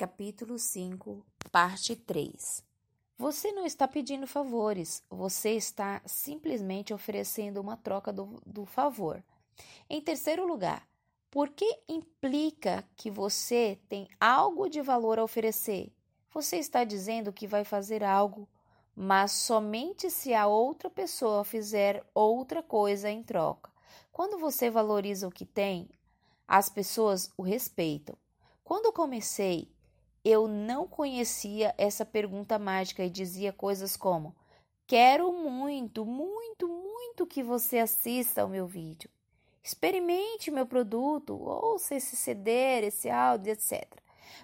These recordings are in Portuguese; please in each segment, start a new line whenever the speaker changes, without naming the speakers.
Capítulo 5, Parte 3 Você não está pedindo favores, você está simplesmente oferecendo uma troca do, do favor. Em terceiro lugar, por que implica que você tem algo de valor a oferecer? Você está dizendo que vai fazer algo, mas somente se a outra pessoa fizer outra coisa em troca. Quando você valoriza o que tem, as pessoas o respeitam. Quando comecei eu não conhecia essa pergunta mágica e dizia coisas como: Quero muito, muito, muito que você assista ao meu vídeo. Experimente meu produto, ouça esse CD, esse áudio, etc.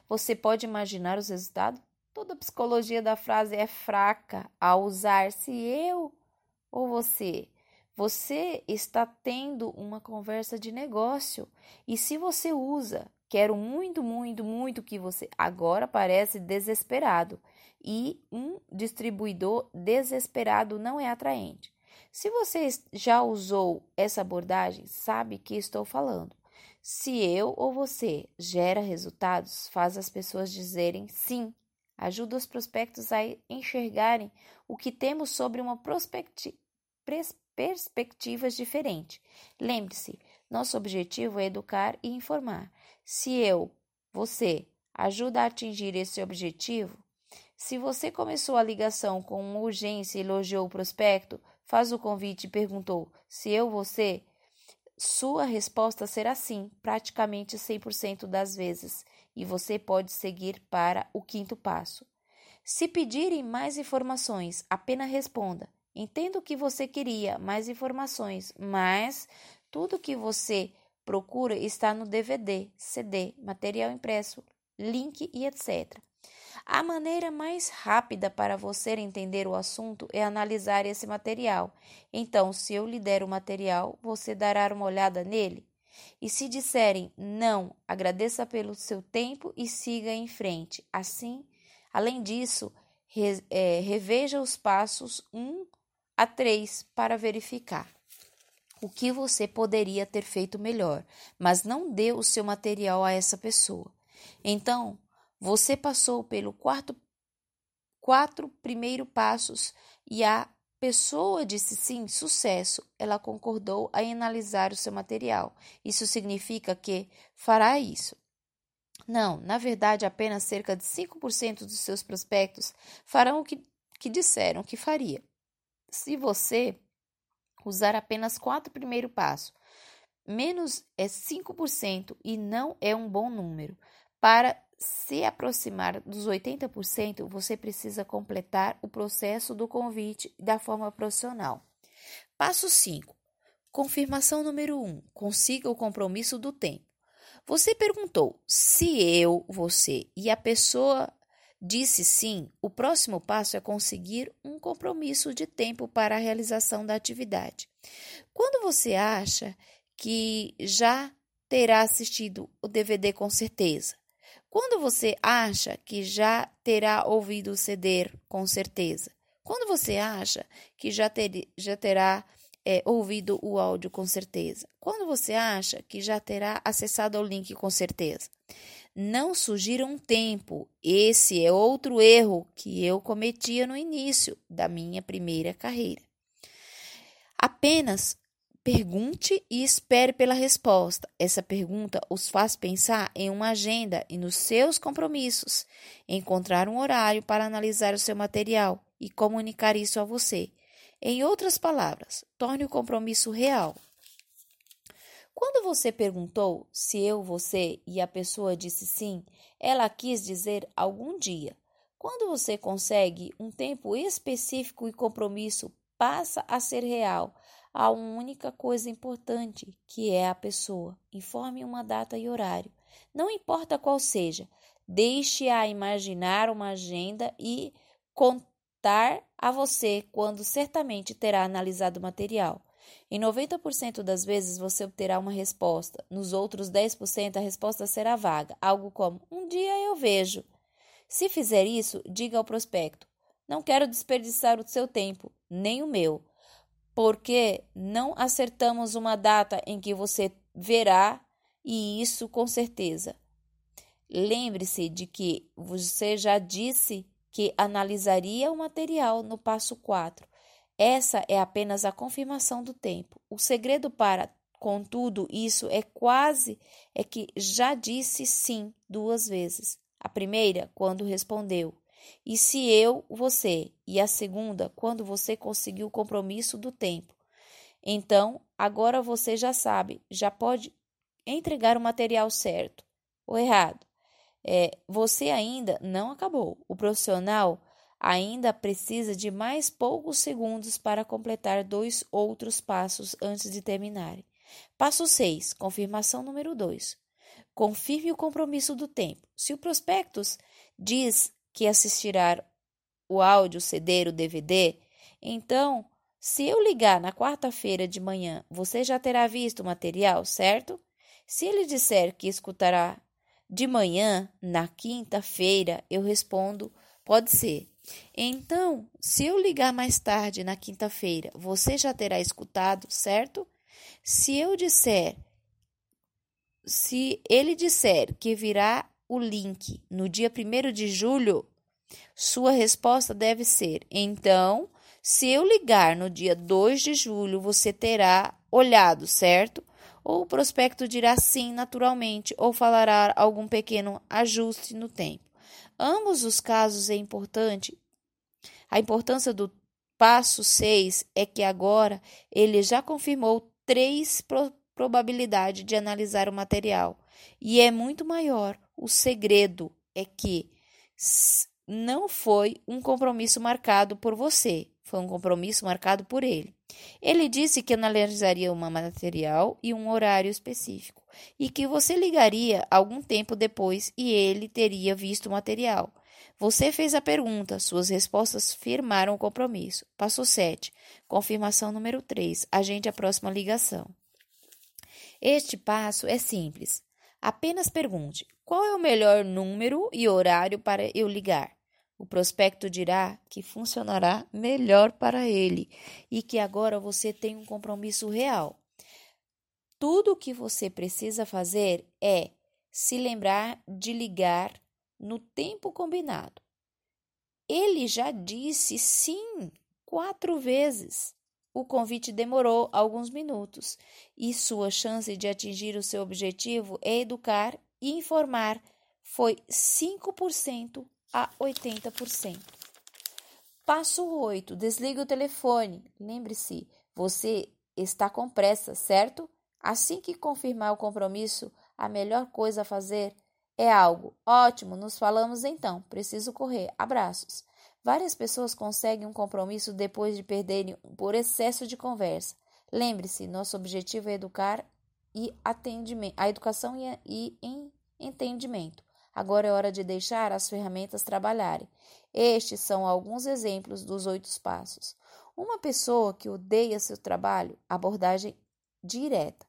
Você pode imaginar os resultados? Toda a psicologia da frase é fraca ao usar se eu ou você. Você está tendo uma conversa de negócio e se você usa Quero muito, muito, muito que você. Agora parece desesperado. E um distribuidor desesperado não é atraente. Se você já usou essa abordagem, sabe que estou falando. Se eu ou você gera resultados, faz as pessoas dizerem sim. Ajuda os prospectos a enxergarem o que temos sobre uma perspectiva diferente. Lembre-se, nosso objetivo é educar e informar. Se eu, você, ajuda a atingir esse objetivo, se você começou a ligação com urgência e elogiou o prospecto, faz o convite e perguntou se eu, você, sua resposta será sim, praticamente 100% das vezes, e você pode seguir para o quinto passo. Se pedirem mais informações, apenas responda: Entendo que você queria, mais informações, mas tudo que você procura está no DVD, CD, material impresso, link e etc. A maneira mais rápida para você entender o assunto é analisar esse material. Então, se eu lhe der o material, você dará uma olhada nele? E se disserem não, agradeça pelo seu tempo e siga em frente. Assim, além disso, re, é, reveja os passos 1 a 3 para verificar o que você poderia ter feito melhor, mas não deu o seu material a essa pessoa. Então, você passou pelo quarto quatro primeiros passos e a pessoa disse sim, sucesso. Ela concordou em analisar o seu material. Isso significa que fará isso. Não, na verdade, apenas cerca de 5% dos seus prospectos farão o que, que disseram que faria. Se você usar apenas quatro primeiros passos. Menos é 5% e não é um bom número. Para se aproximar dos 80%, você precisa completar o processo do convite da forma profissional. Passo 5. Confirmação número 1. Um, consiga o compromisso do tempo. Você perguntou se eu, você e a pessoa disse sim, o próximo passo é conseguir um compromisso de tempo para a realização da atividade. Quando você acha que já terá assistido o DVD com certeza? Quando você acha que já terá ouvido o CD com certeza? Quando você acha que já, ter, já terá é, ouvido o áudio com certeza? Quando você acha que já terá acessado o link com certeza? Não surgiram um tempo. Esse é outro erro que eu cometia no início da minha primeira carreira. Apenas pergunte e espere pela resposta. Essa pergunta os faz pensar em uma agenda e nos seus compromissos, encontrar um horário para analisar o seu material e comunicar isso a você. Em outras palavras, torne o compromisso real. Quando você perguntou se eu, você e a pessoa disse sim, ela quis dizer algum dia. Quando você consegue um tempo específico e compromisso passa a ser real, uma única coisa importante, que é a pessoa. Informe uma data e horário. Não importa qual seja, deixe-a imaginar uma agenda e contar a você quando certamente terá analisado o material. Em 90% das vezes você obterá uma resposta. Nos outros 10% a resposta será vaga, algo como: um dia eu vejo. Se fizer isso, diga ao prospecto: não quero desperdiçar o seu tempo, nem o meu, porque não acertamos uma data em que você verá, e isso com certeza. Lembre-se de que você já disse que analisaria o material no passo 4. Essa é apenas a confirmação do tempo. O segredo para, contudo, isso é quase é que já disse sim duas vezes. A primeira, quando respondeu, e se eu, você, e a segunda, quando você conseguiu o compromisso do tempo. Então, agora você já sabe, já pode entregar o material certo ou errado. É, você ainda não acabou. O profissional ainda precisa de mais poucos segundos para completar dois outros passos antes de terminar. Passo 6, confirmação número 2. Confirme o compromisso do tempo. Se o prospectus diz que assistirá o áudio, CD, o DVD, então, se eu ligar na quarta-feira de manhã, você já terá visto o material, certo? Se ele disser que escutará de manhã, na quinta-feira, eu respondo: pode ser. Então, se eu ligar mais tarde na quinta-feira, você já terá escutado, certo? Se eu disser, se ele disser que virá o link no dia 1 de julho, sua resposta deve ser: então, se eu ligar no dia 2 de julho, você terá olhado, certo? Ou o prospecto dirá sim naturalmente, ou falará algum pequeno ajuste no tempo. Ambos os casos é importante. A importância do passo 6 é que agora ele já confirmou três pro probabilidades de analisar o material. E é muito maior. O segredo é que não foi um compromisso marcado por você, foi um compromisso marcado por ele. Ele disse que analisaria um material e um horário específico, e que você ligaria algum tempo depois e ele teria visto o material. Você fez a pergunta, suas respostas firmaram o compromisso. Passo 7. Confirmação número 3. Agende a próxima ligação. Este passo é simples. Apenas pergunte: qual é o melhor número e horário para eu ligar? O prospecto dirá que funcionará melhor para ele e que agora você tem um compromisso real. Tudo o que você precisa fazer é se lembrar de ligar no tempo combinado. Ele já disse sim quatro vezes. O convite demorou alguns minutos e sua chance de atingir o seu objetivo é educar e informar foi 5% a 80%. Passo 8. Desligue o telefone. Lembre-se, você está com pressa, certo? Assim que confirmar o compromisso, a melhor coisa a fazer é algo. Ótimo, nos falamos então. Preciso correr. Abraços. Várias pessoas conseguem um compromisso depois de perderem por excesso de conversa. Lembre-se, nosso objetivo é educar e atendimento, a educação e, e entendimento. Agora é hora de deixar as ferramentas trabalharem. Estes são alguns exemplos dos oito passos. Uma pessoa que odeia seu trabalho, abordagem direta.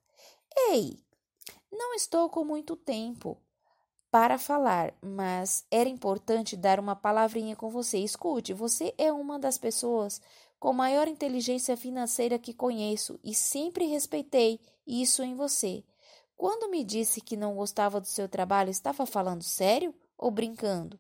Ei, não estou com muito tempo para falar, mas era importante dar uma palavrinha com você. Escute, você é uma das pessoas com maior inteligência financeira que conheço e sempre respeitei isso em você. Quando me disse que não gostava do seu trabalho, estava falando sério ou brincando?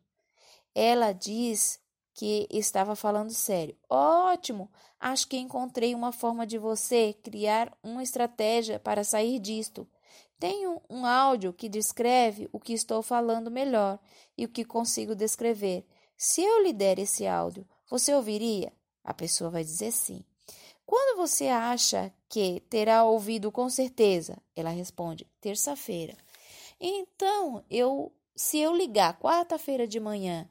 Ela diz que estava falando sério. Ótimo! Acho que encontrei uma forma de você criar uma estratégia para sair disto. Tenho um áudio que descreve o que estou falando melhor e o que consigo descrever. Se eu lhe der esse áudio, você ouviria? A pessoa vai dizer sim. Quando você acha que terá ouvido com certeza? Ela responde: terça-feira. Então, eu, se eu ligar quarta-feira de manhã,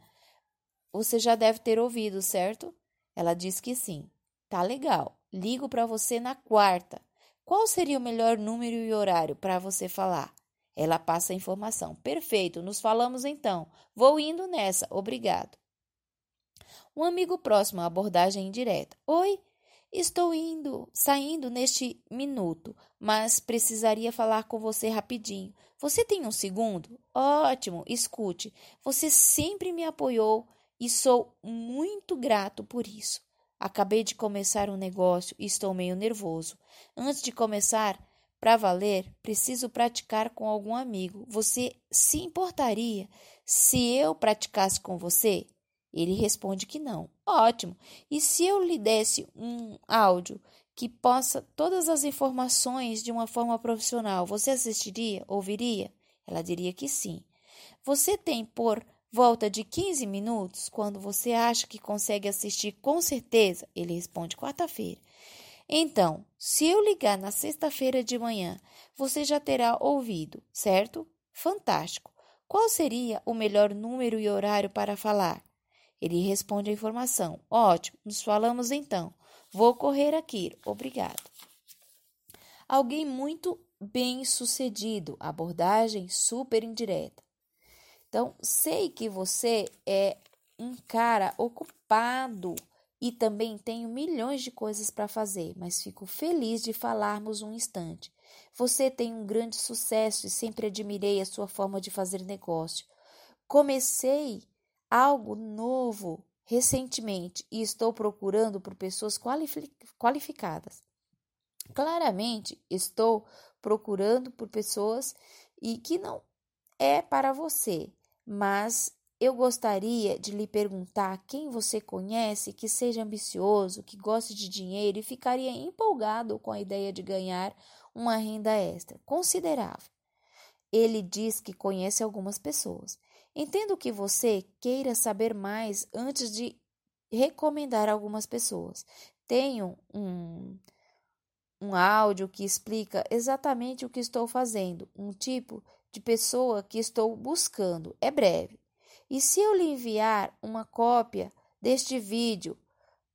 você já deve ter ouvido, certo? Ela diz que sim. Tá legal. Ligo para você na quarta. Qual seria o melhor número e horário para você falar? Ela passa a informação. Perfeito, nos falamos então. Vou indo nessa. Obrigado. Um amigo próximo abordagem indireta. Oi, Estou indo, saindo neste minuto, mas precisaria falar com você rapidinho. Você tem um segundo? Ótimo, escute. Você sempre me apoiou e sou muito grato por isso. Acabei de começar um negócio e estou meio nervoso. Antes de começar, Para valer, preciso praticar com algum amigo. Você se importaria se eu praticasse com você? Ele responde que não. Ótimo. E se eu lhe desse um áudio que possa todas as informações de uma forma profissional, você assistiria? Ouviria? Ela diria que sim. Você tem por volta de 15 minutos quando você acha que consegue assistir com certeza? Ele responde quarta-feira. Então, se eu ligar na sexta-feira de manhã, você já terá ouvido, certo? Fantástico. Qual seria o melhor número e horário para falar? Ele responde a informação. Ótimo, nos falamos então. Vou correr aqui. Obrigado. Alguém muito bem sucedido. Abordagem super indireta. Então, sei que você é um cara ocupado e também tenho milhões de coisas para fazer, mas fico feliz de falarmos um instante. Você tem um grande sucesso e sempre admirei a sua forma de fazer negócio. Comecei algo novo recentemente e estou procurando por pessoas qualificadas. Claramente, estou procurando por pessoas e que não é para você, mas eu gostaria de lhe perguntar quem você conhece que seja ambicioso, que goste de dinheiro e ficaria empolgado com a ideia de ganhar uma renda extra considerável. Ele diz que conhece algumas pessoas. Entendo que você queira saber mais antes de recomendar algumas pessoas. Tenho um, um áudio que explica exatamente o que estou fazendo, um tipo de pessoa que estou buscando. É breve. E se eu lhe enviar uma cópia deste vídeo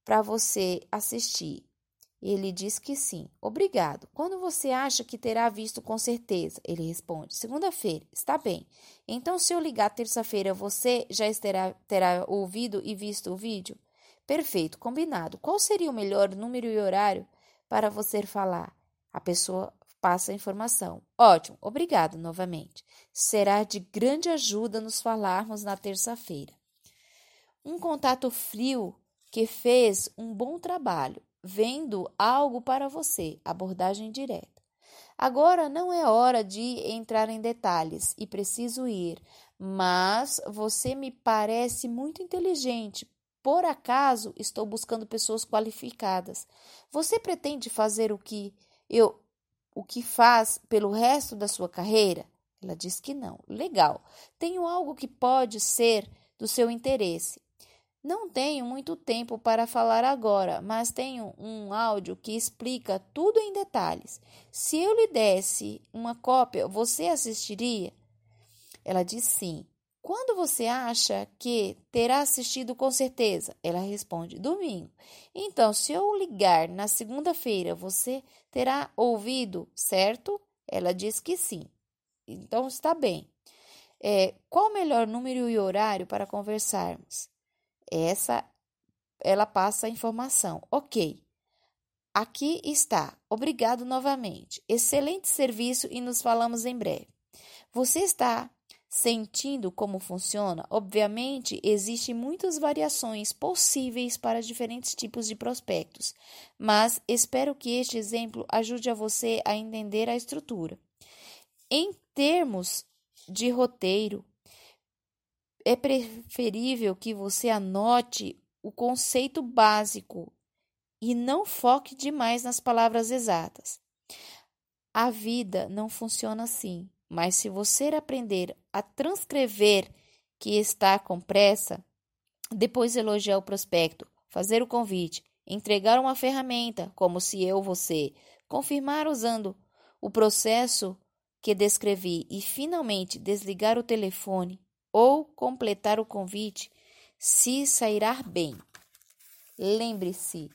para você assistir? Ele diz que sim. Obrigado. Quando você acha que terá visto com certeza? Ele responde: Segunda-feira. Está bem. Então, se eu ligar terça-feira, você já terá, terá ouvido e visto o vídeo? Perfeito, combinado. Qual seria o melhor número e horário para você falar? A pessoa passa a informação. Ótimo, obrigado novamente. Será de grande ajuda nos falarmos na terça-feira. Um contato frio que fez um bom trabalho, vendo algo para você, abordagem direta. Agora não é hora de entrar em detalhes e preciso ir, mas você me parece muito inteligente. Por acaso estou buscando pessoas qualificadas. Você pretende fazer o que eu o que faz pelo resto da sua carreira? Ela diz que não. Legal. Tenho algo que pode ser do seu interesse. Não tenho muito tempo para falar agora, mas tenho um áudio que explica tudo em detalhes. Se eu lhe desse uma cópia, você assistiria? Ela diz sim. Quando você acha que terá assistido com certeza? Ela responde: domingo. Então, se eu ligar na segunda-feira, você terá ouvido, certo? Ela diz que sim. Então, está bem. É, qual o melhor número e horário para conversarmos? Essa, ela passa a informação. Ok. Aqui está. Obrigado novamente. Excelente serviço e nos falamos em breve. Você está Sentindo como funciona, obviamente existem muitas variações possíveis para diferentes tipos de prospectos, mas espero que este exemplo ajude a você a entender a estrutura. Em termos de roteiro, é preferível que você anote o conceito básico e não foque demais nas palavras exatas. A vida não funciona assim. Mas se você aprender a transcrever que está com pressa, depois elogiar o prospecto, fazer o convite, entregar uma ferramenta, como se eu, você, confirmar usando o processo que descrevi e finalmente desligar o telefone ou completar o convite, se sairá bem. Lembre-se,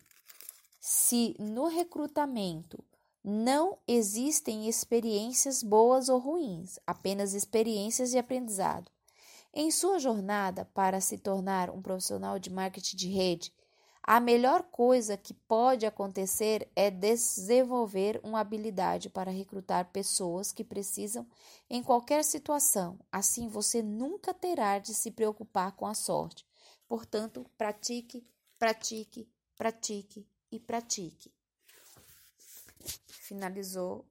se no recrutamento não existem experiências boas ou ruins, apenas experiências de aprendizado. Em sua jornada para se tornar um profissional de marketing de rede, a melhor coisa que pode acontecer é desenvolver uma habilidade para recrutar pessoas que precisam em qualquer situação. Assim você nunca terá de se preocupar com a sorte. Portanto, pratique, pratique, pratique e pratique finalizou